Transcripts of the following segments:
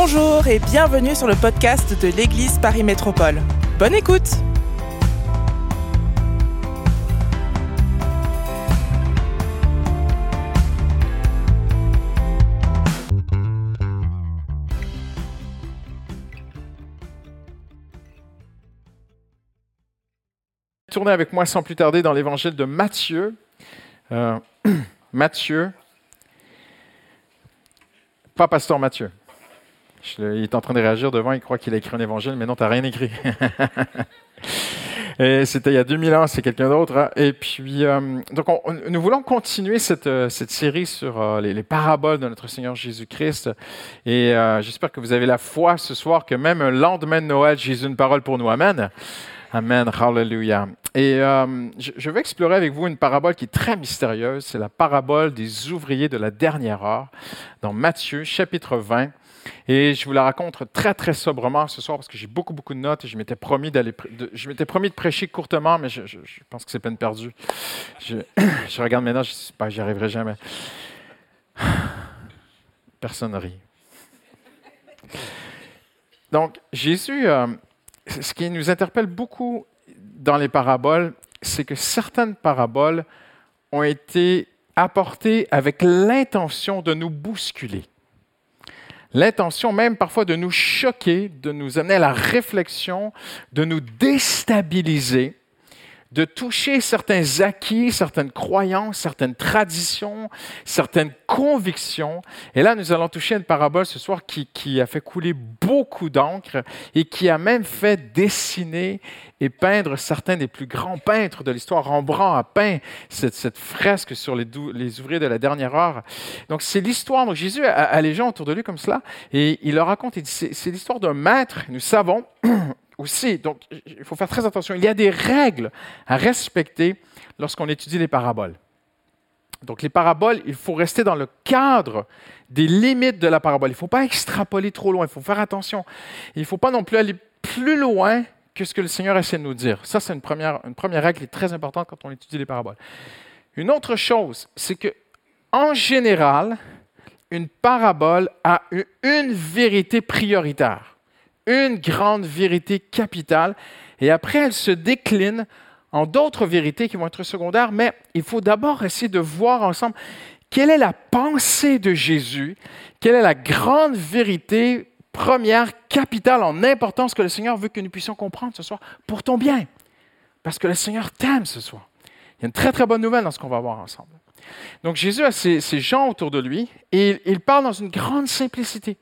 Bonjour et bienvenue sur le podcast de l'Église Paris Métropole. Bonne écoute Tournez avec moi sans plus tarder dans l'évangile de Matthieu. Euh, Matthieu, pas pasteur Matthieu. Il est en train de réagir devant, il croit qu'il a écrit un évangile, mais non, tu n'as rien écrit. Et C'était il y a 2000 ans, c'est quelqu'un d'autre. hein. Et puis, euh, donc, on- on- nous voulons continuer cette, euh, série sur euh, les, les paraboles de notre Seigneur Jésus-Christ. Et j'espère que vous avez la foi ce soir que même un lendemain de Noël, Jésus a une parole pour nous. Amen. Amen, hallelujah. Et je, je vais explorer avec vous une parabole qui est très mystérieuse. C'est la parabole des ouvriers de la dernière heure dans Matthieu chapitre 20. Et je vous la raconte très très sobrement ce soir parce que j'ai beaucoup beaucoup de notes et je m'étais promis d'aller, je m'étais promis de prêcher courtement, mais je, pense que c'est peine perdue. Je, je regarde notes, je sais pas, j'y arriverai jamais. Personne ne rit. Donc Jésus, euh, ce qui nous interpelle beaucoup dans les paraboles, c'est que certaines paraboles ont été apportées avec l'intention de nous bousculer. L'intention même parfois de nous choquer, de nous amener à la réflexion, de nous déstabiliser, de toucher certains acquis, certaines croyances, certaines traditions, certaines convictions. Et là, nous allons toucher une parabole ce soir qui, a fait couler beaucoup d'encre et qui a même fait dessiner et peindre certains des plus grands peintres de l'histoire. Rembrandt a peint cette, cette fresque sur les, ouvriers de la dernière heure. Donc, c'est l'histoire. Donc, Jésus a, a les gens autour de lui comme cela et il leur raconte, c'est l'histoire d'un maître. Nous savons aussi, donc il faut faire très attention, il y a des règles à respecter lorsqu'on étudie les paraboles. Donc les paraboles, il faut rester dans le cadre des limites de la parabole. Il ne faut pas extrapoler trop loin, il faut faire attention. Il ne faut pas non plus aller plus loin que ce que le Seigneur essaie de nous dire. Ça, c'est une première, une première règle qui est très importante quand on étudie les paraboles. Une autre chose, c'est que en général, une parabole a une vérité prioritaire une grande vérité capitale, et après elle se décline en d'autres vérités qui vont être secondaires, mais il faut d'abord essayer de voir ensemble quelle est la pensée de Jésus, quelle est la grande vérité première, capitale, en importance que le Seigneur veut que nous puissions comprendre ce soir pour ton bien, parce que le Seigneur t'aime ce soir. Il y a une très très bonne nouvelle dans ce qu'on va voir ensemble. Donc Jésus a ces, ces gens autour de lui et il parle dans une grande simplicité.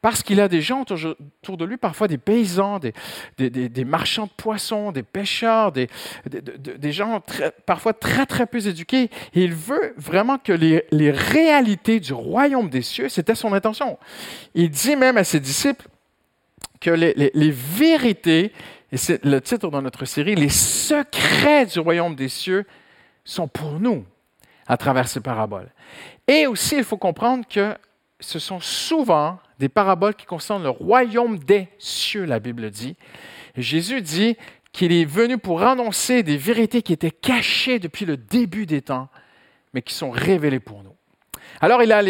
Parce qu'il a des gens autour de lui, parfois des paysans, des, marchands de poissons, des pêcheurs, des, gens parfois très, très peu éduqués. Et il veut vraiment que les, réalités du royaume des cieux, c'était son intention. Il dit même à ses disciples que les, les- les vérités, et c'est le titre de notre série, les secrets du royaume des cieux sont pour nous à travers ces paraboles. Et aussi, il faut comprendre que ce sont souvent des paraboles qui concernent le royaume des cieux, la Bible dit. Jésus dit qu'il est venu pour annoncer des vérités qui étaient cachées depuis le début des temps, mais qui sont révélées pour nous. Alors, a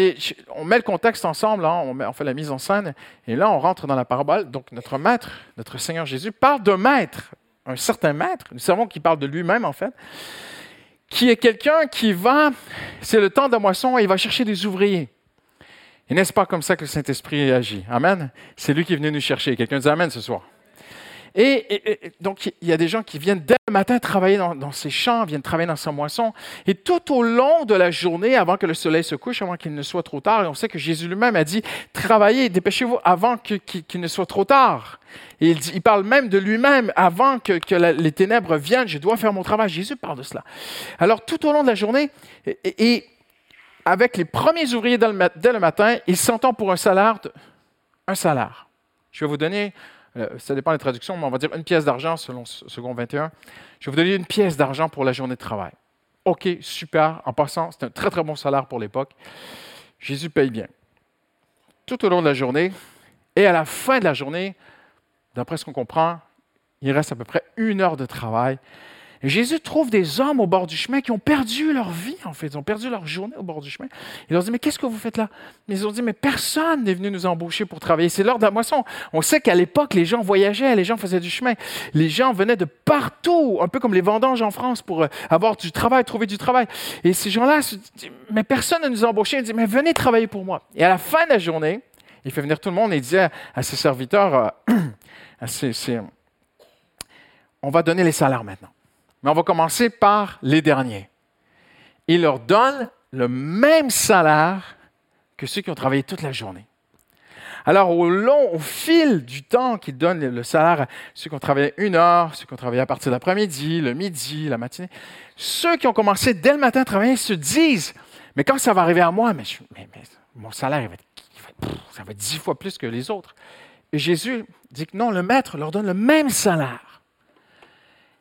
on met le contexte ensemble, hein, on fait la mise en scène, et là, on rentre dans la parabole. Donc, notre maître, notre Seigneur Jésus, parle d'un maître, un certain maître. Nous savons qu'il parle de lui-même, en fait, qui est quelqu'un qui va, c'est le temps de la moisson, et il va chercher des ouvriers. Et n'est-ce pas comme ça que le Saint-Esprit agit? Amen. C'est lui qui est venu nous chercher. Quelqu'un dit Amen ce soir. Et, donc, il y a des gens qui viennent dès le matin travailler dans, dans ces champs, viennent travailler dans sa moisson. Et tout au long de la journée, avant que le soleil se couche, avant qu'il ne soit trop tard, et on sait que Jésus lui-même a dit Travaillez, dépêchez-vous avant qu'il ne soit trop tard. Et il, parle même de lui-même avant que, les ténèbres viennent, je dois faire mon travail. Jésus parle de cela. Alors, tout au long de la journée, et avec les premiers ouvriers dès le, matin, ils s'entendent pour un salaire. un salaire. Je vais vous donner, euh, ça dépend des traductions, mais on va dire une pièce d'argent selon second 21. Je vais vous donner une pièce d'argent pour la journée de travail. OK, super. En passant, c'est un très très bon salaire pour l'époque. Jésus paye bien. Tout au long de la journée, et à la fin de la journée, d'après ce qu'on comprend, il reste à peu près une heure de travail. Jésus trouve des hommes au bord du chemin qui ont perdu leur vie, en fait. Ils ont perdu leur journée au bord du chemin. Il leur dit, mais qu'est-ce que vous faites là? Ils ont dit, mais personne n'est venu nous embaucher pour travailler. C'est l'heure de la moisson. On sait qu'à l'époque, les gens voyageaient, les gens faisaient du chemin. Les gens venaient de partout, un peu comme les vendanges en France, pour euh, avoir du travail, trouver du travail. Et ces gens-là mais personne ne nous a embauchés. Ils disent, mais venez travailler pour moi. Et à la fin de la journée, il fait venir tout le monde et il dit à, ses serviteurs, euh, on va donner les salaires maintenant. Mais on va commencer par les derniers. Il leur donne le même salaire que ceux qui ont travaillé toute la journée. Alors, au long, au fil du temps qu'il donne le salaire à ceux qui ont travaillé une heure, ceux qui ont travaillé à partir de l'après-midi, le midi, la matinée, ceux qui ont commencé dès le matin à travailler se disent Mais quand ça va arriver à moi, mais, mon salaire, va être, ça va être dix fois plus que les autres. Et Jésus dit que non, le maître leur donne le même salaire.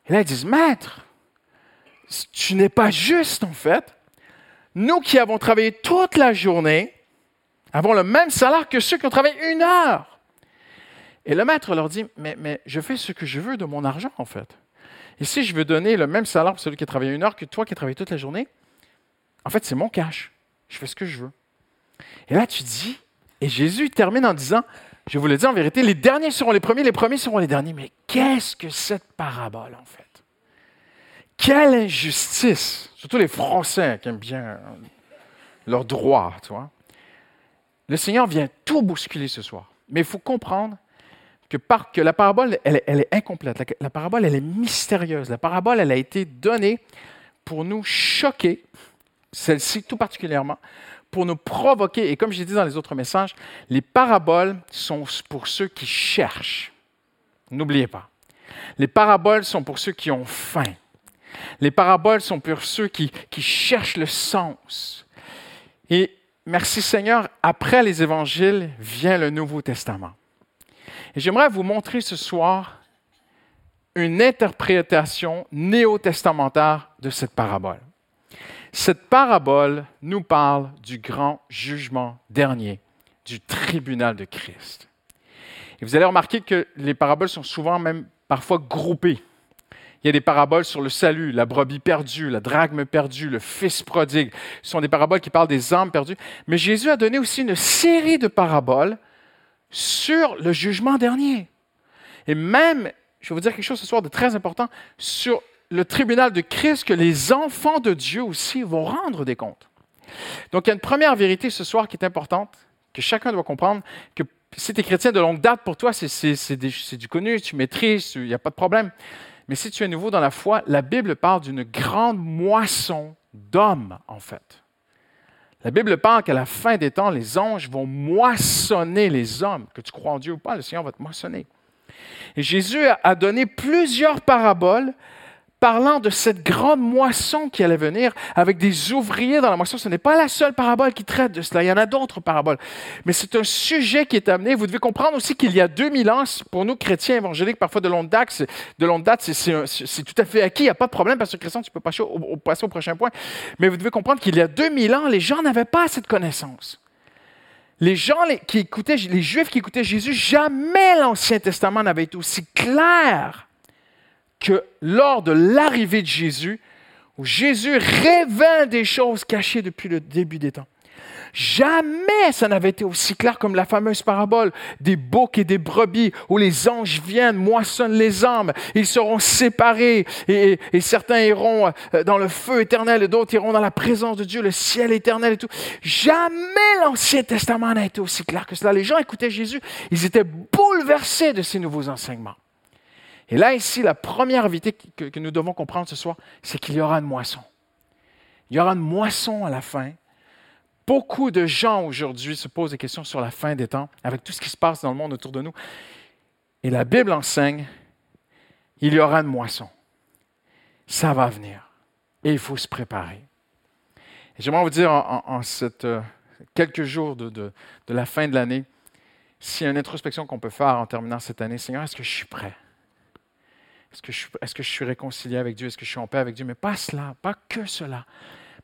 Et là, ils disent, Maître, tu n'es pas juste en fait. Nous qui avons travaillé toute la journée avons le même salaire que ceux qui ont travaillé une heure. Et le maître leur dit, mais, je fais ce que je veux de mon argent en fait. Et si je veux donner le même salaire pour celui qui a travaillé une heure que toi qui as travaillé toute la journée, en fait, c'est mon cash. Je fais ce que je veux. Et là, tu dis, et Jésus termine en disant, je vous le dis en vérité, les derniers seront les premiers, les premiers seront les derniers. Mais qu'est-ce que cette parabole, en fait? Quelle injustice! Surtout les Français qui aiment bien leurs droits, tu vois. Le Seigneur vient tout bousculer ce soir. Mais il faut comprendre que, par, que la parabole, elle, est incomplète. La, la, parabole, elle est mystérieuse. La parabole, elle a été donnée pour nous choquer, celle-ci tout particulièrement, pour nous provoquer. Et comme j'ai dit dans les autres messages, les paraboles sont pour ceux qui cherchent. N'oubliez pas. Les paraboles sont pour ceux qui ont faim. Les paraboles sont pour ceux qui, qui cherchent le sens. Et merci Seigneur, après les évangiles vient le Nouveau Testament. Et j'aimerais vous montrer ce soir une interprétation néo-testamentaire de cette parabole. Cette parabole nous parle du grand jugement dernier, du tribunal de Christ. Et vous allez remarquer que les paraboles sont souvent même parfois groupées. Il y a des paraboles sur le salut, la brebis perdue, la drachme perdue, le fils prodigue. Ce sont des paraboles qui parlent des âmes perdues. Mais Jésus a donné aussi une série de paraboles sur le jugement dernier. Et même, je vais vous dire quelque chose ce soir de très important, sur le tribunal de Christ que les enfants de Dieu aussi vont rendre des comptes. Donc, il y a une première vérité ce soir qui est importante, que chacun doit comprendre, que si tu es chrétien de longue date, pour toi, c'est du connu, tu maîtrises, il n'y a pas de problème. Mais si tu es nouveau dans la foi, la Bible parle d'une grande moisson d'hommes, en fait. La Bible parle qu'à la fin des temps, les anges vont moissonner les hommes. Que tu crois en Dieu ou pas, le Seigneur va te moissonner. Et Jésus a donné plusieurs paraboles parlant de cette grande moisson qui allait venir avec des ouvriers dans la moisson. Ce n'est pas la seule parabole qui traite de cela. Il y en a d'autres paraboles. Mais c'est un sujet qui est amené. Vous devez comprendre aussi qu'il y a 2000 ans, pour nous chrétiens évangéliques, parfois de longue date, de longue date, c'est tout à fait acquis. Il n'y a pas de problème, parce que chrétien, tu peux passer au, passer au prochain point. Mais vous devez comprendre qu'il y a 2000 ans, les gens n'avaient pas cette connaissance. Les gens qui écoutaient, les Juifs qui écoutaient Jésus, jamais l'Ancien Testament n'avait été aussi clair que lors de l'arrivée de Jésus, où Jésus révèle des choses cachées depuis le début des temps. Jamais ça n'avait été aussi clair comme la fameuse parabole des boucs et des brebis où les anges viennent, moissonnent les âmes, ils seront séparés et, certains iront euh, dans le feu éternel et d'autres iront dans la présence de Dieu, le ciel éternel et tout. Jamais l'Ancien Testament n'a été aussi clair que cela. Les gens écoutaient Jésus, ils étaient bouleversés de ces nouveaux enseignements. Et là, ici, la première vérité que, nous devons comprendre ce soir, c'est qu'il y aura une moisson. Il y aura une moisson à la fin. Beaucoup de gens aujourd'hui se posent des questions sur la fin des temps, avec tout ce qui se passe dans le monde autour de nous. Et la Bible enseigne, il y aura une moisson. Ça va venir. Et il faut se préparer. J'aimerais vous dire en, euh, quelques jours de, de la fin de l'année, s'il y a une introspection qu'on peut faire en terminant cette année, Seigneur, est-ce que je suis prêt? Est-ce que, je, suis réconcilié avec Dieu? Est-ce que je suis en paix avec Dieu? Mais pas cela, pas que cela.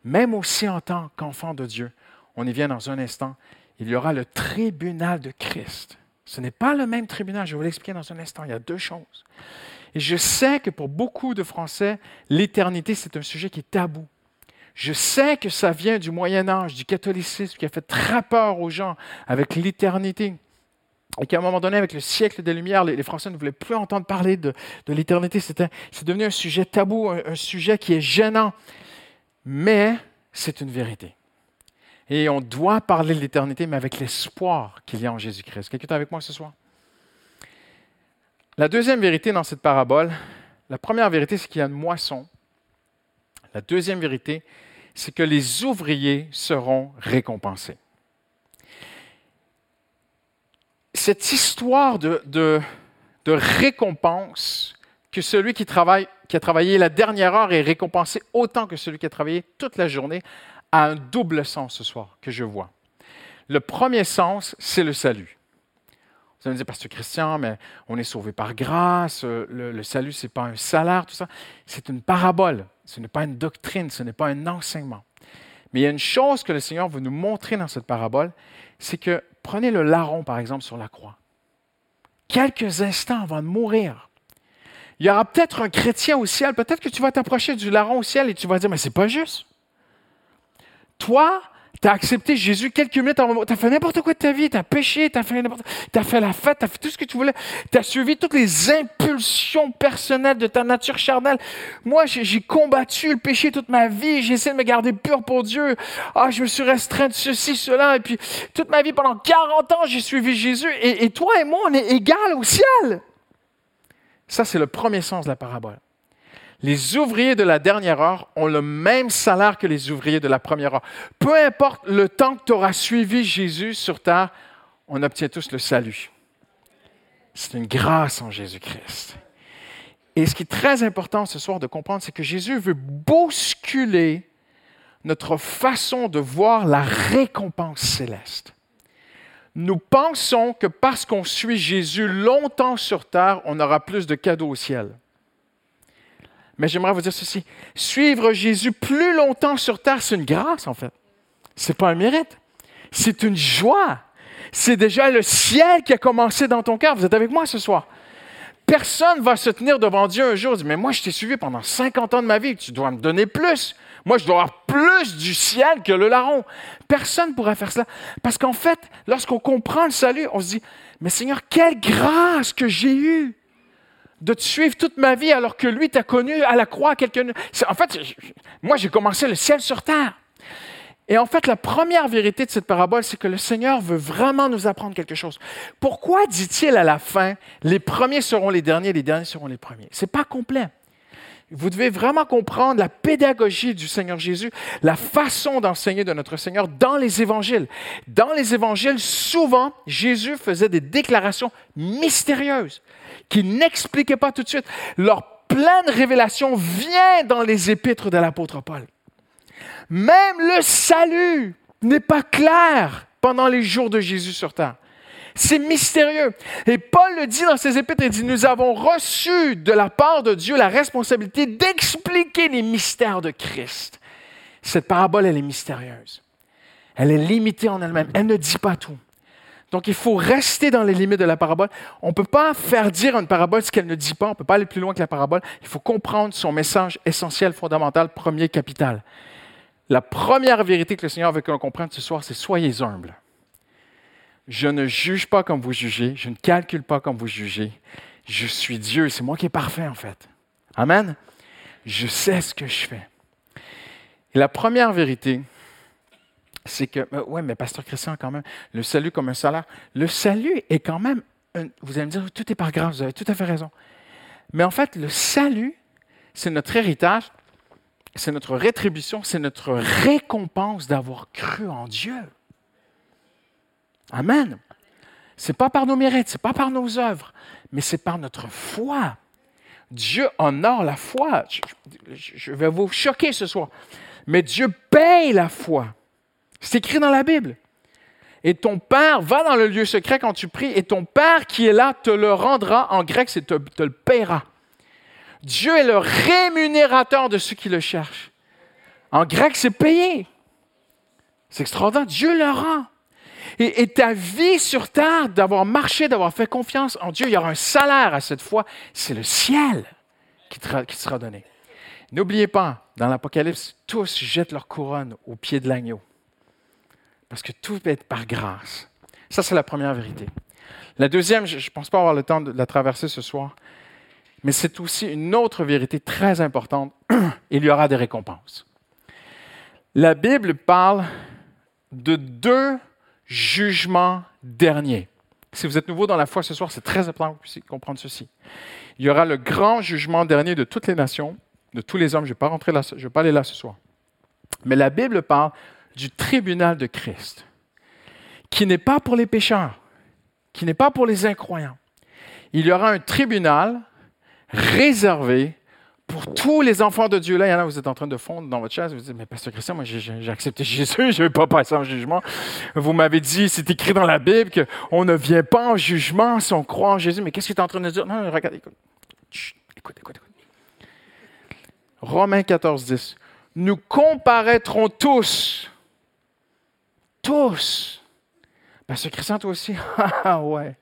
Même aussi en tant qu'enfant de Dieu, on y vient dans un instant, il y aura le tribunal de Christ. Ce n'est pas le même tribunal, je vais vous l'expliquer dans un instant. Il y a deux choses. Et je sais que pour beaucoup de Français, l'éternité, c'est un sujet qui est tabou. Je sais que ça vient du Moyen Âge, du catholicisme, qui a fait très peur aux gens avec l'éternité. Et qu'à un moment donné, avec le siècle des Lumières, les, Français ne voulaient plus entendre parler de, l'éternité. C'est devenu un sujet tabou, un sujet qui est gênant. Mais c'est une vérité. Et on doit parler de l'éternité, mais avec l'espoir qu'il y a en Jésus-Christ. Quelqu'un est avec moi ce soir? La deuxième vérité dans cette parabole, la première vérité, c'est qu'il y a une moisson. La deuxième vérité, c'est que les ouvriers seront récompensés. Cette histoire de, récompense, que celui qui, a travaillé la dernière heure est récompensé autant que celui qui a travaillé toute la journée, a un double sens ce soir que je vois. Le premier sens, c'est le salut. Vous allez me dire, Pasteur Christian, mais on est sauvé par grâce, euh, le, salut, ce n'est pas un salaire, tout ça. C'est une parabole, ce n'est pas une doctrine, ce n'est pas un enseignement. Mais il y a une chose que le Seigneur veut nous montrer dans cette parabole, c'est que prenez le larron, par exemple, sur la croix. Quelques instants avant de mourir, il y aura peut-être un chrétien au ciel, peut-être que tu vas t'approcher du larron au ciel et tu vas dire, mais c'est pas juste. Toi, tu as accepté Jésus quelques minutes avant. Tu as fait n'importe quoi de ta vie. Tu as péché, tu fait as fait la fête, tu as fait tout ce que tu voulais. Tu as suivi toutes les impulsions personnelles de ta nature charnelle. Moi, j'ai combattu le péché toute ma vie. J'ai essayé de me garder pur pour Dieu. Ah, je me suis restreint de ceci, cela. Et puis, toute ma vie, pendant 40 ans, j'ai suivi Jésus. Et, et toi et moi, on est égal au ciel. Ça, c'est le premier sens de la parabole. Les ouvriers de la dernière heure ont le même salaire que les ouvriers de la première heure. Peu importe le temps que tu auras suivi Jésus sur terre, on obtient tous le salut. C'est une grâce en Jésus-Christ. Et ce qui est très important ce soir de comprendre, c'est que Jésus veut bousculer notre façon de voir la récompense céleste. Nous pensons que parce qu'on suit Jésus longtemps sur terre, on aura plus de cadeaux au ciel. Mais j'aimerais vous dire ceci. Suivre Jésus plus longtemps sur terre, c'est une grâce, en fait. Ce n'est pas un mérite. C'est une joie. C'est déjà le ciel qui a commencé dans ton cœur. Vous êtes avec moi ce soir. Personne ne va se tenir devant Dieu un jour et dire, mais moi, je t'ai suivi pendant 50 ans de ma vie, tu dois me donner plus. Moi, je dois avoir plus du ciel que le larron. Personne ne pourra faire cela. Parce qu'en fait, lorsqu'on comprend le salut, on se dit, mais Seigneur, quelle grâce que j'ai eue de te suivre toute ma vie alors que lui t'a connu à la croix. Quelqu'un... En fait, moi, j'ai commencé le ciel sur terre. Et en fait, la première vérité de cette parabole, c'est que le Seigneur veut vraiment nous apprendre quelque chose. Pourquoi dit-il à la fin, les premiers seront les derniers, les derniers seront les premiers? Ce n'est pas complet. Vous devez vraiment comprendre la pédagogie du Seigneur Jésus, la façon d'enseigner de notre Seigneur dans les évangiles. Dans les évangiles, souvent, Jésus faisait des déclarations mystérieuses qui n'expliquaient pas tout de suite. Leur pleine révélation vient dans les épîtres de l'apôtre Paul. Même le salut n'est pas clair pendant les jours de Jésus sur terre. C'est mystérieux. Et Paul le dit dans ses épîtres, il dit, nous avons reçu de la part de Dieu la responsabilité d'expliquer les mystères de Christ. Cette parabole, elle est mystérieuse. Elle est limitée en elle-même. Elle ne dit pas tout. Donc, il faut rester dans les limites de la parabole. On ne peut pas faire dire une parabole ce qu'elle ne dit pas. On ne peut pas aller plus loin que la parabole. Il faut comprendre son message essentiel, fondamental, premier, capital. La première vérité que le Seigneur veut que l'on comprenne ce soir, c'est soyez humbles. Je ne juge pas comme vous jugez. Je ne calcule pas comme vous jugez. Je suis Dieu. C'est moi qui est parfait, en fait. Amen. Je sais ce que je fais. La première vérité, c'est que, euh, oui, mais Pasteur Christian, quand même, le salut comme un salaire. Le salut est quand même, vous allez me dire, tout est par grâce, vous avez tout à fait raison. Mais en fait, le salut, c'est notre héritage, c'est notre rétribution, c'est notre récompense d'avoir cru en Dieu. Amen. C'est pas par nos mérites, c'est pas par nos œuvres, mais c'est par notre foi. Dieu honore la foi. Je vais vous choquer ce soir. Mais Dieu paye la foi. C'est écrit dans la Bible. Et ton Père, va dans le lieu secret quand tu pries, et ton Père qui est là te le rendra. En grec, c'est te, le paiera. Dieu est le rémunérateur de ceux qui le cherchent. En grec, c'est payé. C'est extraordinaire. Dieu le rend. Et, ta vie sur terre, d'avoir marché, d'avoir fait confiance en Dieu, il y aura un salaire à cette fois. C'est le ciel qui sera donné. N'oubliez pas, dans l'Apocalypse, tous jettent leur couronne au pied de l'agneau. Parce que tout peut être par grâce. Ça, c'est la première vérité. La deuxième, je ne pense pas avoir le temps de la traverser ce soir, mais c'est aussi une autre vérité très importante. Il y aura des récompenses. La Bible parle de deux jugements derniers. Si vous êtes nouveau dans la foi ce soir, c'est très important que vous puissiez comprendre ceci. Il y aura le grand jugement dernier de toutes les nations, de tous les hommes. Je ne vais pas rentrer là, je vais pas aller là ce soir. Mais la Bible parle du tribunal de Christ, qui n'est pas pour les pécheurs, qui n'est pas pour les incroyants. Il y aura un tribunal réservé pour tous les enfants de Dieu. Là, il y en a, vous êtes en train de fondre dans votre chaise, vous dites, mais Pasteur Christian, moi j'ai accepté Jésus, je ne vais pas passer en jugement. Vous m'avez dit, c'est écrit dans la Bible qu'on ne vient pas en jugement si on croit en Jésus. Mais qu'est-ce que tu es en train de dire? Non, regarde, écoute. écoute, écoute, écoute. Romains 14, 10. Nous comparaîtrons tous, tous. Pasteur Christian, toi aussi? Ah ouais.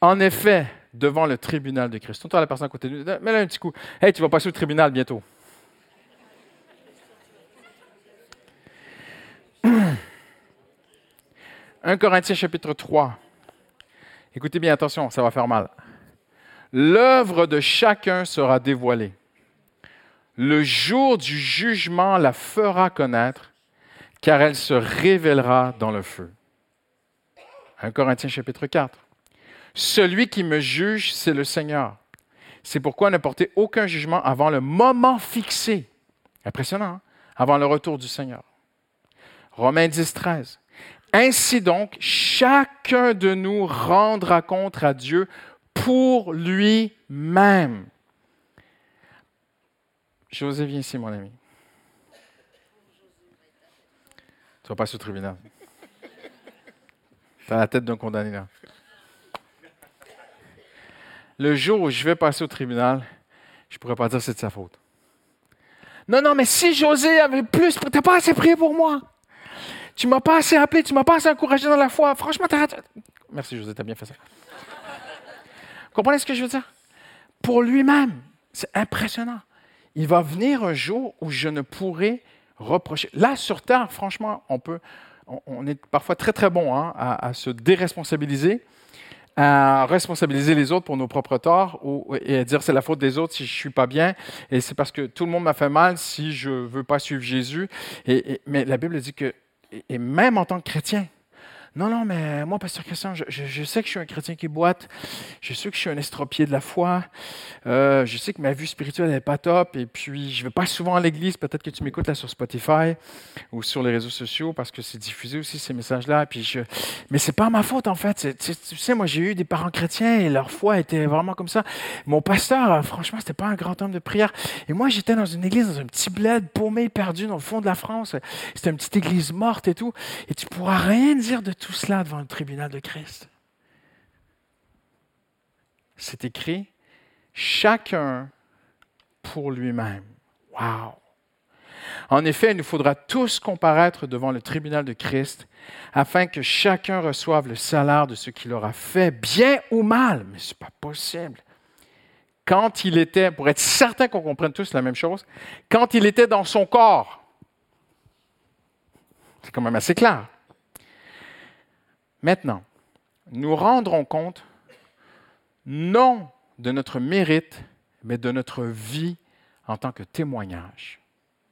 En effet, devant le tribunal de Christ. Toi, la personne à côté de nous, mets là un petit coup. Hey, tu vas passer au tribunal bientôt. 1 Corinthiens chapitre 3. Écoutez bien attention, ça va faire mal. L'œuvre de chacun sera dévoilée. Le jour du jugement la fera connaître, car elle se révélera dans le feu. 1 Corinthiens chapitre 4. Celui qui me juge, c'est le Seigneur. C'est pourquoi ne portez aucun jugement avant le moment fixé. Impressionnant, hein? avant le retour du Seigneur. Romains 10, 13. Ainsi donc, chacun de nous rendra compte à Dieu pour lui-même. José, viens ici, mon ami. Tu vas passer au tribunal. Tu as la tête d'un condamné là le jour où je vais passer au tribunal, je ne pourrais pas dire que c'est de sa faute. Non, non, mais si José avait plus, tu n'as pas assez prié pour moi. Tu m'as pas assez appelé, tu m'as pas assez encouragé dans la foi. Franchement, tu as... Merci José, tu as bien fait ça. Vous comprenez ce que je veux dire? Pour lui-même, c'est impressionnant. Il va venir un jour où je ne pourrai reprocher. Là, sur Terre, franchement, on peut, on, est parfois très, très bon hein, à se déresponsabiliser à responsabiliser les autres pour nos propres torts ou, et à dire c'est la faute des autres si je suis pas bien et c'est parce que tout le monde m'a fait mal si je veux pas suivre Jésus. Et, mais la Bible dit que, et même en tant que chrétien, non, non, mais moi, Pasteur Christian, je, sais que je suis un chrétien qui boite. Je sais que je suis un estropié de la foi. Euh, je sais que ma vie spirituelle n'est pas top. Et puis, je ne vais pas souvent à l'église. Peut-être que tu m'écoutes là sur Spotify ou sur les réseaux sociaux parce que c'est diffusé aussi ces messages-là. Puis je... Mais c'est pas ma faute, en fait. Tu sais, moi, j'ai eu des parents chrétiens et leur foi était vraiment comme ça. Mon pasteur, franchement, c'était pas un grand homme de prière. Et moi, j'étais dans une église, dans un petit bled paumé, perdu dans le fond de la France. C'était une petite église morte et tout. Et tu pourras rien dire de tout tout cela devant le tribunal de Christ. C'est écrit, chacun pour lui-même. Wow! En effet, il nous faudra tous comparaître devant le tribunal de Christ afin que chacun reçoive le salaire de ce qu'il aura fait, bien ou mal. Mais ce n'est pas possible. Quand il était, pour être certain qu'on comprenne tous la même chose, quand il était dans son corps, c'est quand même assez clair. Maintenant, nous rendrons compte non de notre mérite, mais de notre vie en tant que témoignage.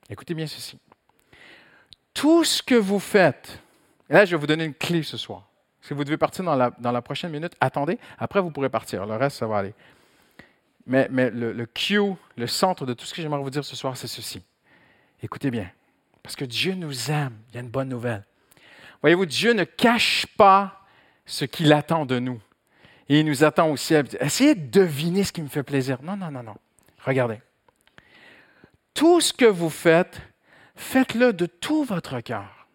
Écoutez bien ceci. Tout ce que vous faites, et là je vais vous donner une clé ce soir. Si vous devez partir dans la, dans la prochaine minute, attendez, après vous pourrez partir, le reste ça va aller. Mais, mais le, le cue, le centre de tout ce que j'aimerais vous dire ce soir, c'est ceci. Écoutez bien, parce que Dieu nous aime, il y a une bonne nouvelle. Voyez-vous, Dieu ne cache pas ce qu'il attend de nous. Et il nous attend aussi à essayer de deviner ce qui me fait plaisir. Non, non, non, non. Regardez. Tout ce que vous faites, faites-le de tout votre cœur.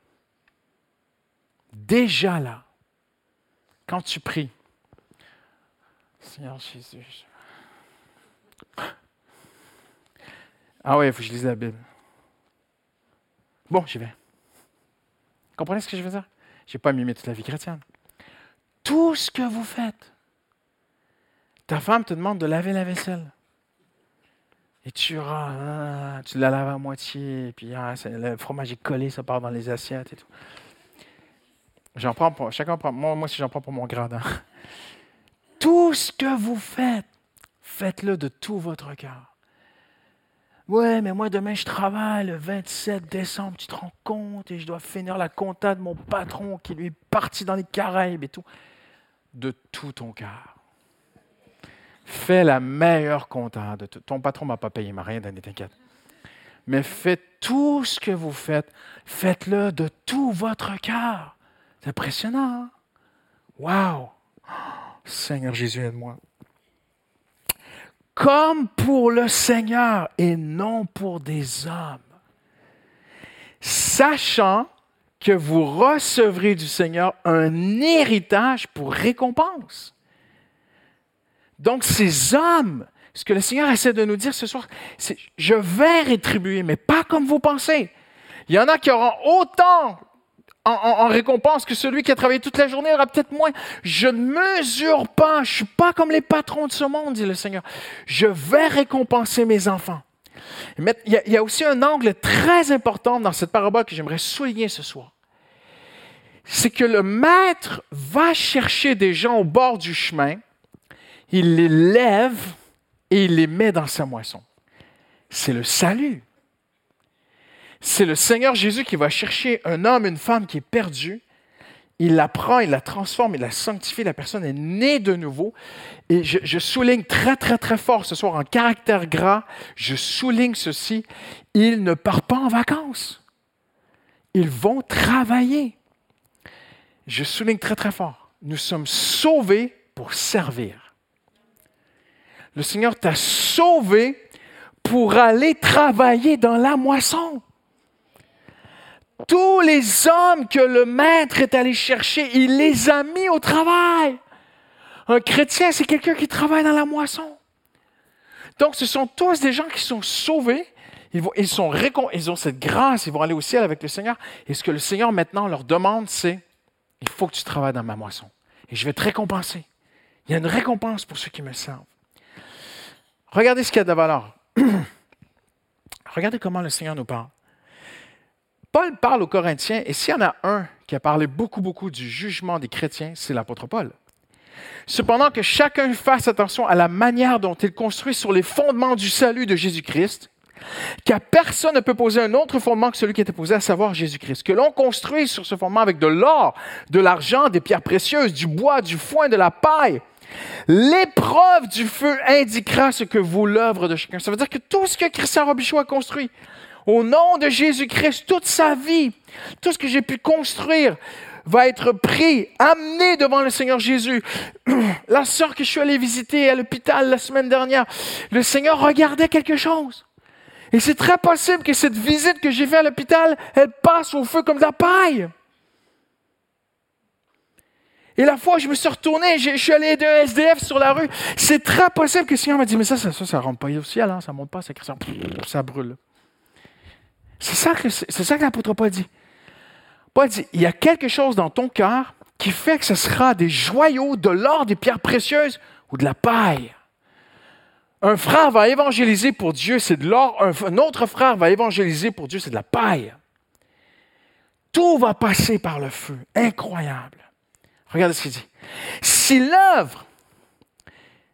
Déjà là, quand tu pries, Seigneur Jésus. Ah oui, il faut que je lise la Bible. Bon, j'y vais comprenez ce que je veux dire? Je n'ai pas mimé toute la vie chrétienne. Tout ce que vous faites, ta femme te demande de laver la vaisselle. Et tu, tu la laves à moitié, et puis ah, le fromage est collé, ça part dans les assiettes et tout. J'en prends pour, chacun prend, moi, moi aussi j'en prends pour mon gradin. Tout ce que vous faites, faites-le de tout votre cœur. Ouais, mais moi demain je travaille le 27 décembre, tu te rends compte, et je dois finir la compta de mon patron qui lui est parti dans les Caraïbes et tout. De tout ton cœur. Fais la meilleure compta de tout. Ton patron ne m'a pas payé, m'a rien donné, t'inquiète. Mais faites tout ce que vous faites, faites-le de tout votre cœur. C'est impressionnant. Hein? Wow! Seigneur Jésus, aide-moi. Comme pour le Seigneur et non pour des hommes. Sachant que vous recevrez du Seigneur un héritage pour récompense. Donc ces hommes, ce que le Seigneur essaie de nous dire ce soir, c'est je vais rétribuer, mais pas comme vous pensez. Il y en a qui auront autant en, récompense que celui qui a travaillé toute la journée aura peut-être moins. Je ne mesure pas, je ne suis pas comme les patrons de ce monde, dit le Seigneur. Je vais récompenser mes enfants. Mais il, y a, il y a aussi un angle très important dans cette parabole que j'aimerais souligner ce soir. C'est que le maître va chercher des gens au bord du chemin, il les lève et il les met dans sa moisson. C'est le salut. C'est le Seigneur Jésus qui va chercher un homme, une femme qui est perdue. Il la prend, il la transforme, il la sanctifie. La personne est née de nouveau. Et je, souligne très, très, très fort ce soir en caractère gras, je souligne ceci. Ils ne partent pas en vacances. Ils vont travailler. Je souligne très, très fort. Nous sommes sauvés pour servir. Le Seigneur t'a sauvé pour aller travailler dans la moisson. Tous les hommes que le maître est allé chercher, il les a mis au travail. Un chrétien, c'est quelqu'un qui travaille dans la moisson. Donc, ce sont tous des gens qui sont sauvés. Ils, ils ont cette grâce, ils vont aller au ciel avec le Seigneur. Et ce que le Seigneur maintenant leur demande, c'est, il faut que tu travailles dans ma moisson. Et je vais te récompenser. Il y a une récompense pour ceux qui me servent. Regardez ce qu'il y a de valeur. Regardez comment le Seigneur nous parle. Paul parle aux Corinthiens, et s'il y en a un qui a parlé beaucoup, beaucoup du jugement des chrétiens, c'est l'apôtre Paul. Cependant que chacun fasse attention à la manière dont il construit sur les fondements du salut de Jésus-Christ, car personne ne peut poser un autre fondement que celui qui était posé, à savoir Jésus-Christ. Que l'on construit sur ce fondement avec de l'or, de l'argent, des pierres précieuses, du bois, du foin, de la paille. L'épreuve du feu indiquera ce que vaut l'œuvre de chacun. Ça veut dire que tout ce que Christian Robichaud a construit, au nom de Jésus-Christ, toute sa vie, tout ce que j'ai pu construire va être pris, amené devant le Seigneur Jésus. La sœur que je suis allé visiter à l'hôpital la semaine dernière, le Seigneur regardait quelque chose. Et c'est très possible que cette visite que j'ai faite à l'hôpital, elle passe au feu comme de la paille. Et la fois je me suis retourné, je suis allé aider un SDF sur la rue. C'est très possible que le Seigneur m'a dit, mais ça, ça, ça, rentre pas au ciel, hein, ça monte pas, ça, ça brûle. C'est ça que, c'est l'apôtre Paul dit. Paul dit, il y a quelque chose dans ton cœur qui fait que ce sera des joyaux, de l'or, des pierres précieuses ou de la paille. Un frère va évangéliser pour Dieu, c'est de l'or. Un, autre frère va évangéliser pour Dieu, c'est de la paille. Tout va passer par le feu. Incroyable. Regardez ce qu'il dit. Si l'œuvre,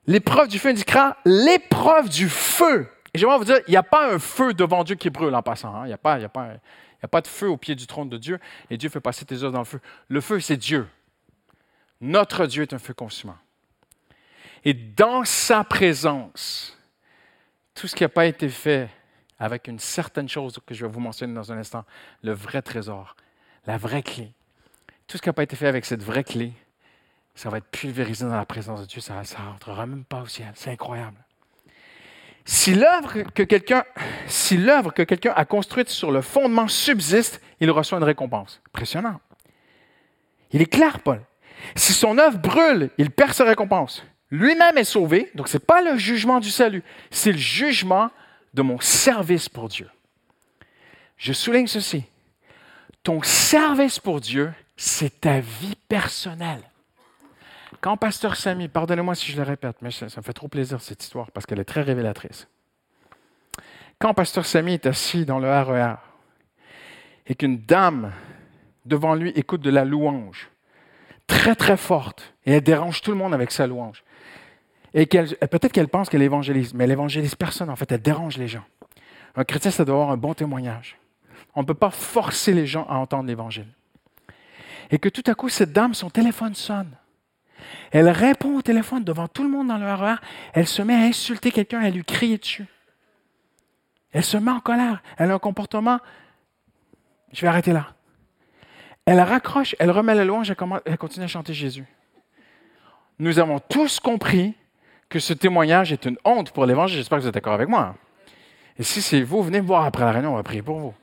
l'épreuve du feu indiquera l'épreuve du feu et j'aimerais vous dire, il n'y a pas un feu devant Dieu qui brûle en passant. Hein. Il n'y a, pas, a, a pas de feu au pied du trône de Dieu et Dieu fait passer tes œuvres dans le feu. Le feu, c'est Dieu. Notre Dieu est un feu consumant. Et dans sa présence, tout ce qui n'a pas été fait avec une certaine chose que je vais vous mentionner dans un instant, le vrai trésor, la vraie clé, tout ce qui n'a pas été fait avec cette vraie clé, ça va être pulvérisé dans la présence de Dieu, ça ne rentrera même pas au ciel. C'est incroyable. Si l'œuvre que quelqu'un, a construite sur le fondement subsiste, il reçoit une récompense. Impressionnant. Il est clair, Paul. Si son œuvre brûle, il perd sa récompense. Lui-même est sauvé, donc ce n'est pas le jugement du salut, c'est le jugement de mon service pour Dieu. Je souligne ceci. Ton service pour Dieu c'est ta vie personnelle. Quand Pasteur Samy, pardonnez-moi si je le répète, mais ça, me fait trop plaisir cette histoire parce qu'elle est très révélatrice. Quand Pasteur Samy est assis dans le RER e et qu'une dame devant lui écoute de la louange, très très forte, et elle dérange tout le monde avec sa louange, et peut-être qu'elle pense qu'elle évangélise, mais elle évangélise personne, en fait, elle dérange les gens. Un chrétien, ça doit avoir un bon témoignage. On ne peut pas forcer les gens à entendre l'Évangile. Et que tout à coup, cette dame, son téléphone sonne. Elle répond au téléphone devant tout le monde dans le RER. Elle se met à insulter quelqu'un, à lui crier dessus. Elle se met en colère. Elle a un comportement. Je vais arrêter là. Elle raccroche, elle remet la louange, elle continue à chanter Jésus. Nous avons tous compris que ce témoignage est une honte pour l'Évangile. J'espère que vous êtes d'accord avec moi. Et si c'est vous, venez me voir après la réunion, on va prier pour vous.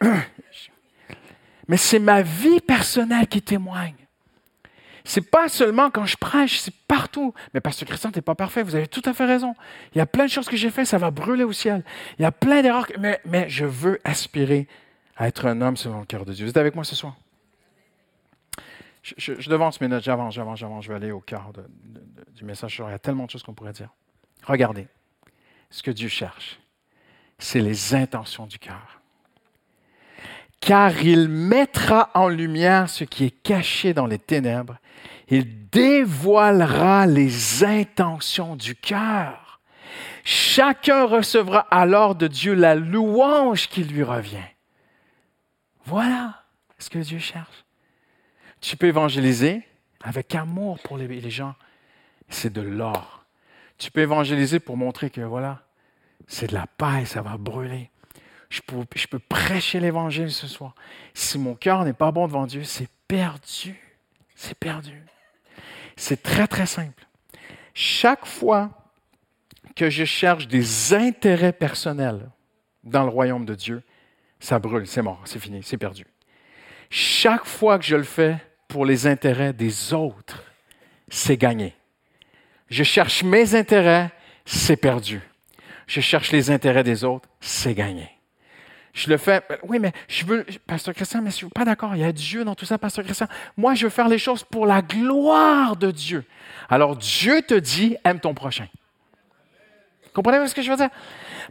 Mais c'est ma vie personnelle qui témoigne. C'est pas seulement quand je prêche, c'est partout. Mais Pasteur Christian, tu n'es pas parfait, vous avez tout à fait raison. Il y a plein de choses que j'ai faites, ça va brûler au ciel. Il y a plein d'erreurs, mais, mais je veux aspirer à être un homme selon le cœur de Dieu. Vous êtes avec moi ce soir? Je, devance mes notes, j'avance, j'avance, j'avance, je vais aller au cœur du message. Il y a tellement de choses qu'on pourrait dire. Regardez, ce que Dieu cherche, c'est les intentions du cœur. Car il mettra en lumière ce qui est caché dans les ténèbres. Il dévoilera les intentions du cœur. Chacun recevra alors de Dieu la louange qui lui revient. Voilà ce que Dieu cherche. Tu peux évangéliser avec amour pour les, gens. C'est de l'or. Tu peux évangéliser pour montrer que voilà, c'est de la paille, ça va brûler. Je peux, prêcher l'évangile ce soir. Si mon cœur n'est pas bon devant Dieu, c'est perdu. C'est perdu. C'est très, très simple. Chaque fois que je cherche des intérêts personnels dans le royaume de Dieu, ça brûle, c'est mort, c'est fini, c'est perdu. Chaque fois que je le fais pour les intérêts des autres, c'est gagné. Je cherche mes intérêts, c'est perdu. Je cherche les intérêts des autres, c'est gagné. Je le fais. Oui, mais je veux. Pasteur Christian, mais je ne suis pas d'accord. Il y a Dieu dans tout ça, Pasteur Christian. Moi, je veux faire les choses pour la gloire de Dieu. Alors, Dieu te dit aime ton prochain. Comprenez ce que je veux dire?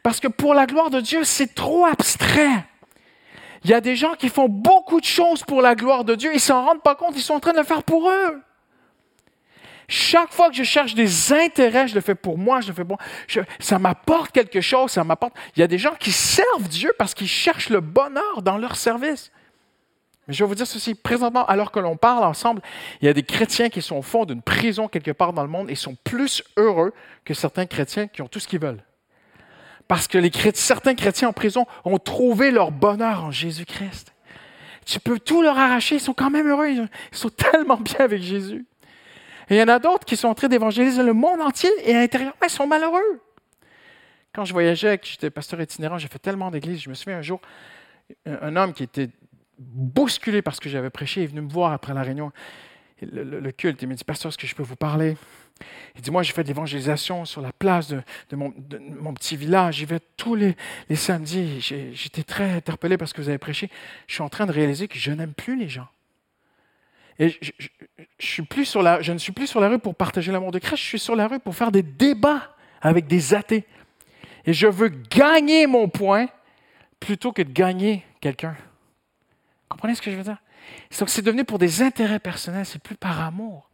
Parce que pour la gloire de Dieu, c'est trop abstrait. Il y a des gens qui font beaucoup de choses pour la gloire de Dieu, ils ne s'en rendent pas compte, ils sont en train de le faire pour eux. Chaque fois que je cherche des intérêts, je le fais pour moi, je le fais pour moi. ça m'apporte quelque chose, ça m'apporte. Il y a des gens qui servent Dieu parce qu'ils cherchent le bonheur dans leur service. Mais je vais vous dire ceci, présentement, alors que l'on parle ensemble, il y a des chrétiens qui sont au fond d'une prison quelque part dans le monde et sont plus heureux que certains chrétiens qui ont tout ce qu'ils veulent parce que certains chrétiens en prison ont trouvé leur bonheur en Jésus-Christ. Tu peux tout leur arracher, ils sont quand même heureux, ils sont tellement bien avec Jésus. Et il y en a d'autres qui sont en train d'évangéliser le monde entier et à l'intérieur, ils sont malheureux. Quand je voyageais, que j'étais pasteur itinérant, j'ai fait tellement d'églises. Je me souviens un jour, un homme qui était bousculé parce que j'avais prêché est venu me voir après la réunion, le, culte. Il m'a dit Pasteur, est-ce que je peux vous parler? Il dit, moi, j'ai fait de l'évangélisation sur la place de, mon, petit village. J'y vais tous les, samedis. J'étais très interpellé parce que vous avez prêché. Je suis en train de réaliser que je n'aime plus les gens. Et je, ne suis plus sur la rue pour partager l'amour de Christ. Je suis sur la rue pour faire des débats avec des athées. Et je veux gagner mon point plutôt que de gagner quelqu'un. Comprenez ce que je veux dire? c'est devenu pour des intérêts personnels, c'est plus par amour.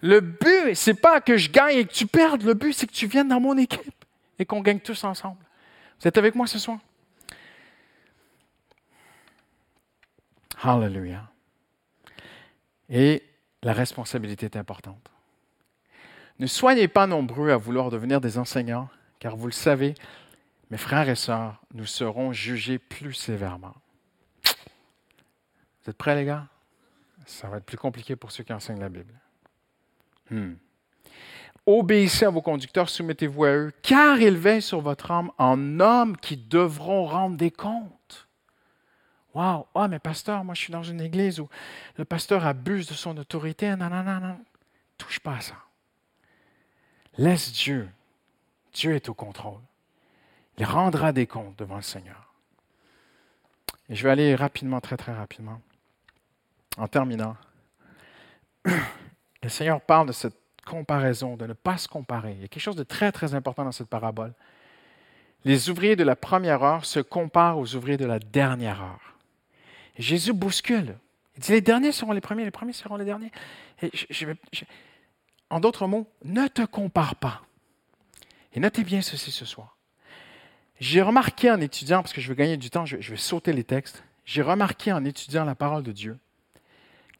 Le but, c'est pas que je gagne et que tu perdes. Le but, c'est que tu viennes dans mon équipe et qu'on gagne tous ensemble. Vous êtes avec moi ce soir? Hallelujah. Et la responsabilité est importante. Ne soyez pas nombreux à vouloir devenir des enseignants, car vous le savez, mes frères et sœurs, nous serons jugés plus sévèrement. Vous êtes prêts, les gars? Ça va être plus compliqué pour ceux qui enseignent la Bible. Hmm. Obéissez à vos conducteurs, soumettez-vous à eux, car ils veillent sur votre âme en hommes qui devront rendre des comptes. Wow! Ah, mais pasteur, moi je suis dans une église où le pasteur abuse de son autorité. Non, non, non, non. Touche pas à ça. Laisse Dieu. Dieu est au contrôle. Il rendra des comptes devant le Seigneur. Et je vais aller rapidement, très, très rapidement. en terminant, le Seigneur parle de cette comparaison, de ne pas se comparer. Il y a quelque chose de très, très important dans cette parabole. Les ouvriers de la première heure se comparent aux ouvriers de la dernière heure. Jésus bouscule. Il dit, les derniers seront les premiers, les premiers seront les derniers. En d'autres mots, ne te compare pas. Et notez bien ceci ce soir. J'ai remarqué en étudiant, parce que je veux gagner du temps, je vais sauter les textes, j'ai remarqué en étudiant la parole de Dieu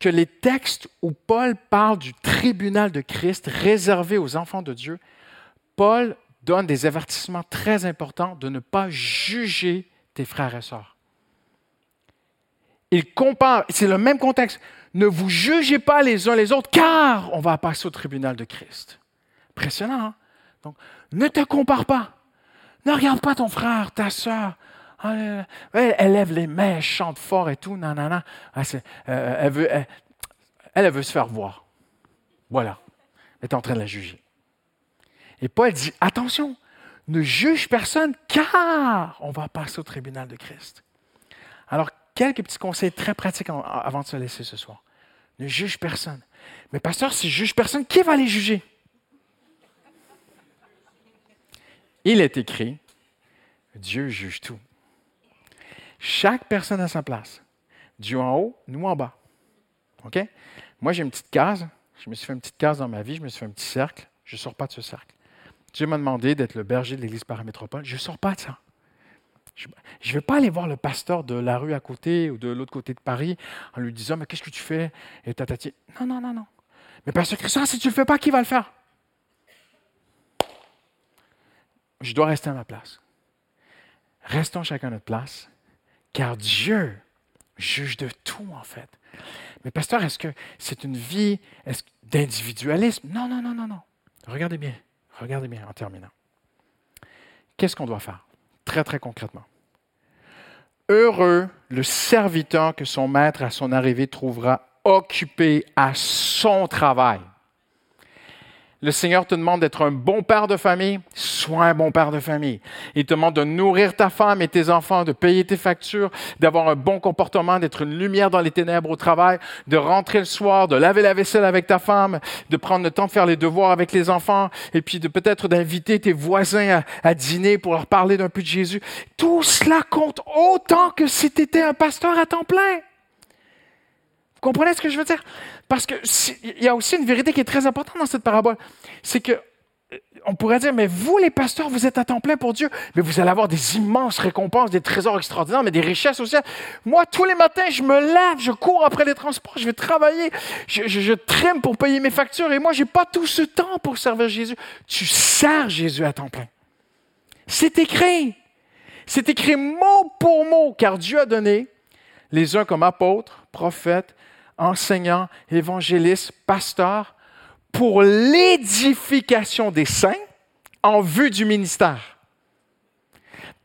que les textes où Paul parle du tribunal de Christ réservé aux enfants de Dieu, Paul donne des avertissements très importants de ne pas juger tes frères et sœurs. Il compare, c'est le même contexte. Ne vous jugez pas les uns les autres, car on va passer au tribunal de Christ. Impressionnant, hein? Donc, ne te compare pas. Ne regarde pas ton frère, ta soeur. Ah, elle, lève les mains, elle chante fort et tout. Non, non, non. Euh, elle, veut, elle, elle, veut se faire voir. Voilà. Elle est en train de la juger. Et Paul dit attention, ne juge personne car on va passer au tribunal de Christ. Alors, quelques petits conseils très pratiques avant de se laisser ce soir. Ne juge personne. Mais pasteur, si je juge personne, qui va les juger? Il est écrit, Dieu juge tout. Chaque personne a sa place. Dieu en haut, nous en bas. OK? Moi, j'ai une petite case. Je me suis fait une petite case dans ma vie. Je me suis fait un petit cercle. Je ne sors pas de ce cercle. Dieu m'a demandé d'être le berger de l'Église paramétropole. Je ne sors pas de ça. Je ne vais pas aller voir le pasteur de la rue à côté ou de l'autre côté de Paris en lui disant Mais qu'est-ce que tu fais? Et tatati. Non, non, non, non. Mais pasteur Christian, si tu ne le fais pas, qui va le faire? Je dois rester à ma place. Restons chacun à notre place car Dieu juge de tout, en fait. Mais pasteur, est-ce que c'est une vie d'individualisme? Non, non, non, non, non. Regardez bien, regardez bien en terminant. Qu'est-ce qu'on doit faire? Très, très concrètement. Heureux le serviteur que son maître à son arrivée trouvera occupé à son travail. Le Seigneur te demande d'être un bon père de famille, sois un bon père de famille. Il te demande de nourrir ta femme et tes enfants, de payer tes factures, d'avoir un bon comportement, d'être une lumière dans les ténèbres au travail, de rentrer le soir, de laver la vaisselle avec ta femme, de prendre le temps de faire les devoirs avec les enfants, et puis de peut-être d'inviter tes voisins à, à, dîner pour leur parler d'un peu de Jésus. Tout cela compte autant que si tu étais un pasteur à temps plein. Comprenez ce que je veux dire? Parce qu'il y a aussi une vérité qui est très importante dans cette parabole. C'est que euh, on pourrait dire, mais vous, les pasteurs, vous êtes à temps plein pour Dieu, mais vous allez avoir des immenses récompenses, des trésors extraordinaires, mais des richesses aussi. Moi, tous les matins, je me lève, je cours après les transports, je vais travailler, je, je, trime pour payer mes factures, et moi, je n'ai pas tout ce temps pour servir Jésus. Tu sers Jésus à temps plein. C'est écrit. C'est écrit mot pour mot, car Dieu a donné les uns comme apôtres, prophètes, enseignants, évangélistes, pasteurs, pour l'édification des saints en vue du ministère.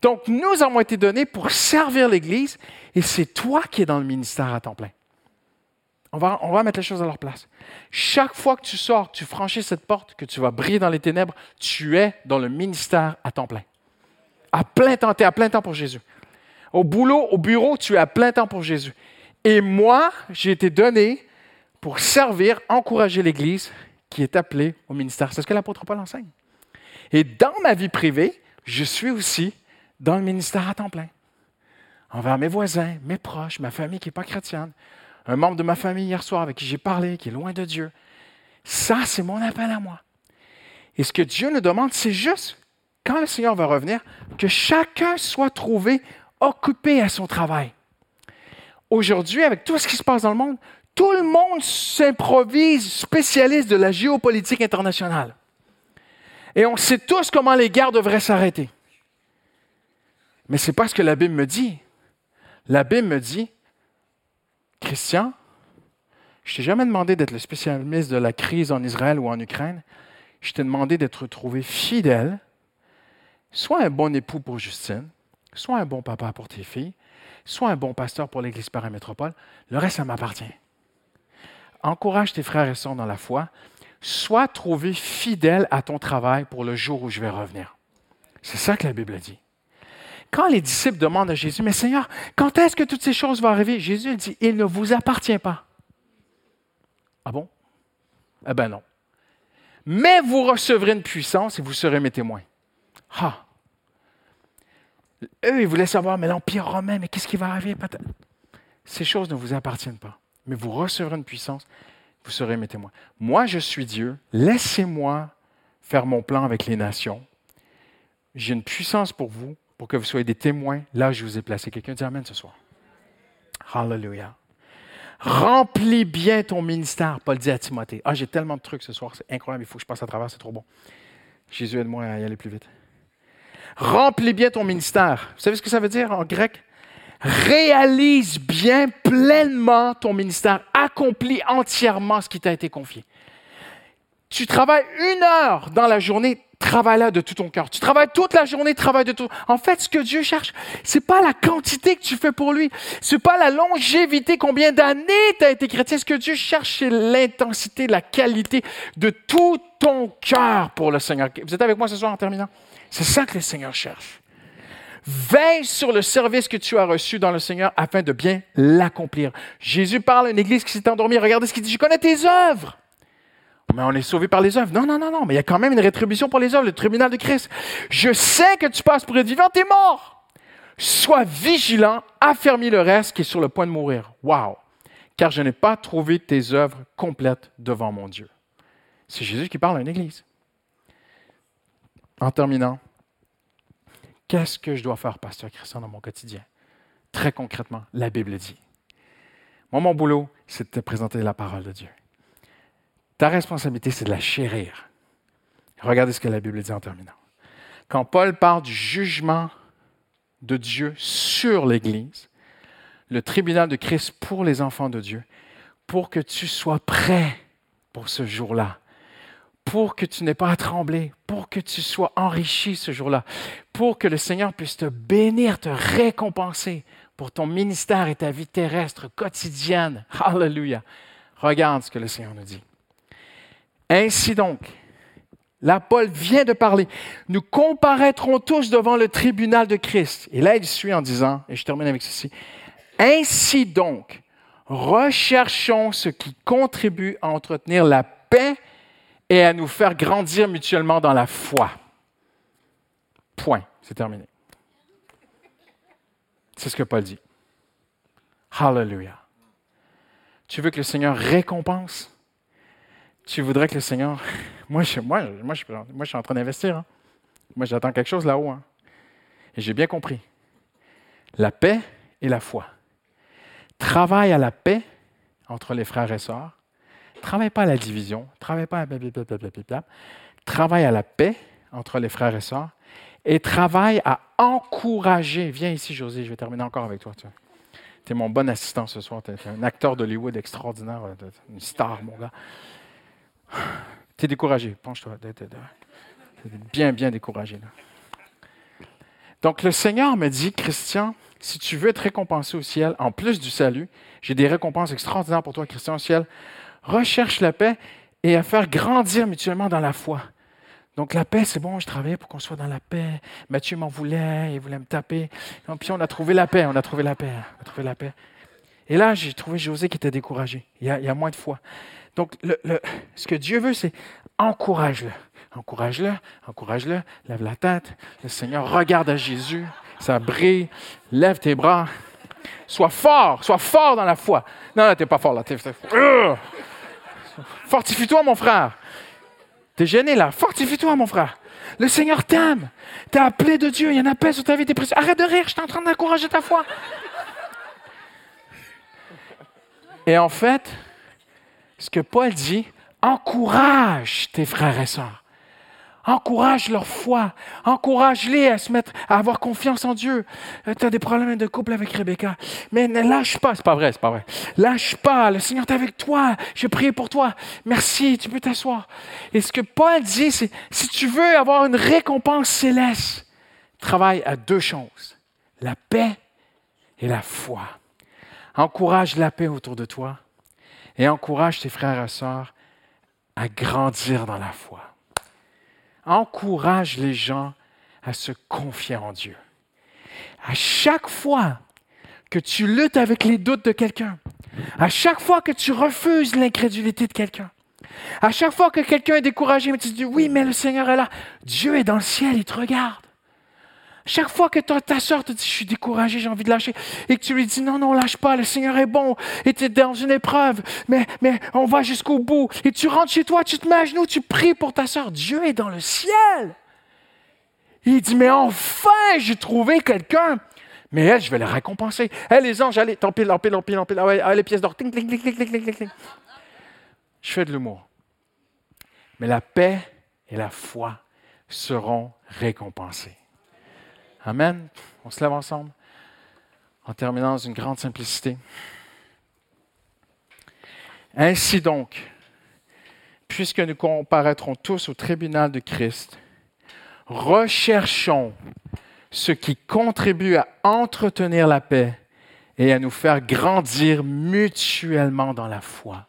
Donc, nous avons été donnés pour servir l'Église et c'est toi qui es dans le ministère à temps plein. On va, on va mettre les choses à leur place. Chaque fois que tu sors, tu franchis cette porte, que tu vas briller dans les ténèbres, tu es dans le ministère à temps plein. À plein temps, tu es à plein temps pour Jésus. Au boulot, au bureau, tu es à plein temps pour Jésus. Et moi, j'ai été donné pour servir, encourager l'Église qui est appelée au ministère. C'est ce que l'apôtre Paul enseigne. Et dans ma vie privée, je suis aussi dans le ministère à temps plein. Envers mes voisins, mes proches, ma famille qui n'est pas chrétienne, un membre de ma famille hier soir avec qui j'ai parlé, qui est loin de Dieu. Ça, c'est mon appel à moi. Et ce que Dieu nous demande, c'est juste, quand le Seigneur va revenir, que chacun soit trouvé occupé à son travail aujourd'hui, avec tout ce qui se passe dans le monde, tout le monde s'improvise spécialiste de la géopolitique internationale. Et on sait tous comment les guerres devraient s'arrêter. Mais ce n'est pas ce que la Bible me dit. La Bible me dit, Christian, je t'ai jamais demandé d'être le spécialiste de la crise en Israël ou en Ukraine. Je t'ai demandé d'être trouvé fidèle. Sois un bon époux pour Justine, sois un bon papa pour tes filles, sois un bon pasteur pour l'Église paramétropole. Le reste, ça m'appartient. Encourage tes frères et sœurs dans la foi. Sois trouvé fidèle à ton travail pour le jour où je vais revenir. C'est ça que la Bible dit. Quand les disciples demandent à Jésus, mais Seigneur, quand est-ce que toutes ces choses vont arriver? Jésus dit, il ne vous appartient pas Ah bon? Eh ben non. Mais vous recevrez une puissance et vous serez mes témoins. Ah! Eux, ils voulaient savoir, mais l'Empire romain, mais qu'est-ce qui va arriver? Ces choses ne vous appartiennent pas. Mais vous recevrez une puissance, vous serez mes témoins. Moi, je suis Dieu. Laissez-moi faire mon plan avec les nations. J'ai une puissance pour vous, pour que vous soyez des témoins là je vous ai placé. Quelqu'un dit Amen ce soir. Hallelujah. Remplis bien ton ministère, Paul dit à Timothée. Ah, j'ai tellement de trucs ce soir, c'est incroyable, il faut que je passe à travers, c'est trop bon. Jésus, aide-moi à y aller plus vite. Remplis bien ton ministère. Vous savez ce que ça veut dire en grec? Réalise bien pleinement ton ministère. Accomplis entièrement ce qui t'a été confié. Tu travailles une heure dans la journée, travaille-la de tout ton cœur. Tu travailles toute la journée, travaille de tout. En fait, ce que Dieu cherche, c'est pas la quantité que tu fais pour lui, c'est pas la longévité, combien d'années tu as été chrétien. Ce que Dieu cherche, c'est l'intensité, la qualité de tout ton cœur pour le Seigneur. Vous êtes avec moi ce soir en terminant? C'est ça que le Seigneur cherche. Veille sur le service que tu as reçu dans le Seigneur afin de bien l'accomplir. Jésus parle à une église qui s'est endormie. Regardez ce qu'il dit. Je connais tes œuvres. Mais on est sauvé par les œuvres. Non, non, non, non. Mais il y a quand même une rétribution pour les œuvres, le tribunal de Christ. Je sais que tu passes pour être vivant, t'es mort. Sois vigilant, affermis le reste qui est sur le point de mourir. Wow! Car je n'ai pas trouvé tes œuvres complètes devant mon Dieu. C'est Jésus qui parle à une église. En terminant, qu'est-ce que je dois faire, pasteur Christian, dans mon quotidien? Très concrètement, la Bible dit. Moi, mon boulot, c'est de te présenter la parole de Dieu. Ta responsabilité, c'est de la chérir. Regardez ce que la Bible dit en terminant. Quand Paul parle du jugement de Dieu sur l'Église, le tribunal de Christ pour les enfants de Dieu, pour que tu sois prêt pour ce jour-là, pour que tu n'aies pas à trembler, pour que tu sois enrichi ce jour-là, pour que le Seigneur puisse te bénir, te récompenser pour ton ministère et ta vie terrestre quotidienne. Alléluia. Regarde ce que le Seigneur nous dit. Ainsi donc, là, Paul vient de parler, nous comparaîtrons tous devant le tribunal de Christ. Et là, il suit en disant, et je termine avec ceci, Ainsi donc, recherchons ce qui contribue à entretenir la paix et à nous faire grandir mutuellement dans la foi. Point. C'est terminé. C'est ce que Paul dit. Hallelujah. Tu veux que le Seigneur récompense? Tu voudrais que le Seigneur. Moi, je, moi, moi, je, suis en train d'investir. Hein. Moi, j'attends quelque chose là-haut. Hein. Et j'ai bien compris. La paix et la foi. Travaille à la paix entre les frères et sœurs. Travaille pas à la division. Travaille pas à blablabla. Travaille à la paix entre les frères et sœurs. Et travaille à encourager. Viens ici, José, je vais terminer encore avec toi. Tu es mon bon assistant ce soir. Tu es un acteur d'Hollywood extraordinaire, une star, mon gars. Tu es découragé, penche-toi. Bien, bien découragé. Donc le Seigneur me dit, Christian, si tu veux être récompensé au ciel, en plus du salut, j'ai des récompenses extraordinaires pour toi, Christian, au ciel. Recherche la paix et à faire grandir mutuellement dans la foi. Donc la paix, c'est bon, je travaillais pour qu'on soit dans la paix. Mathieu m'en voulait, il voulait me taper. Et puis on a trouvé la paix, on a trouvé la paix, on a trouvé la paix. Et là, j'ai trouvé José qui était découragé. Il y a, moins de foi. Donc, ce que Dieu veut, c'est encourage-le. Encourage-le, encourage-le, lève la tête. Le Seigneur regarde à Jésus, ça brille, lève tes bras. Sois fort, sois fort dans la foi. Non, tu n'es pas fort là. Fortifie-toi, mon frère. Tu es gêné là. Fortifie-toi, mon frère. Le Seigneur t'aime. Tu es appelé de Dieu. Il y en a paix sur ta vie. Arrête de rire. Je suis en train d'encourager ta foi. Et en fait, ce que Paul dit, encourage tes frères et sœurs. Encourage leur foi. Encourage-les à se mettre, à avoir confiance en Dieu. Euh, tu as des problèmes de couple avec Rebecca. Mais ne lâche pas. C'est pas vrai, c'est pas vrai. Lâche pas. Le Seigneur est avec toi. Je prie pour toi. Merci. Tu peux t'asseoir. Et ce que Paul dit, c'est, si tu veux avoir une récompense céleste, travaille à deux choses. La paix et la foi. Encourage la paix autour de toi et encourage tes frères et sœurs à grandir dans la foi. Encourage les gens à se confier en Dieu. À chaque fois que tu luttes avec les doutes de quelqu'un, À chaque fois que tu refuses l'incrédulité de quelqu'un, à chaque fois que quelqu'un est découragé, mais tu te dis oui, mais le Seigneur est là, Dieu est dans le ciel, il te regarde. Chaque fois que ta soeur te dit je suis découragé, j'ai envie de lâcher, et que tu lui dis non, non, lâche pas, le Seigneur est bon, et tu es dans une épreuve, mais, mais on va jusqu'au bout, et tu rentres chez toi, tu te mets à genoux, tu pries pour ta soeur, Dieu est dans le ciel. Il dit mais enfin, j'ai trouvé quelqu'un mais elle, je vais la récompenser. Elle, les anges, allez, t'empile, empile, empile, empile. Ah ouais, ah, les pièces d'or. Je fais de l'humour. Mais la paix et la foi seront récompensées. Amen. On se lève ensemble en terminant dans une grande simplicité. Ainsi donc, puisque nous comparaîtrons tous au tribunal de Christ, recherchons ce qui contribue à entretenir la paix et à nous faire grandir mutuellement dans la foi.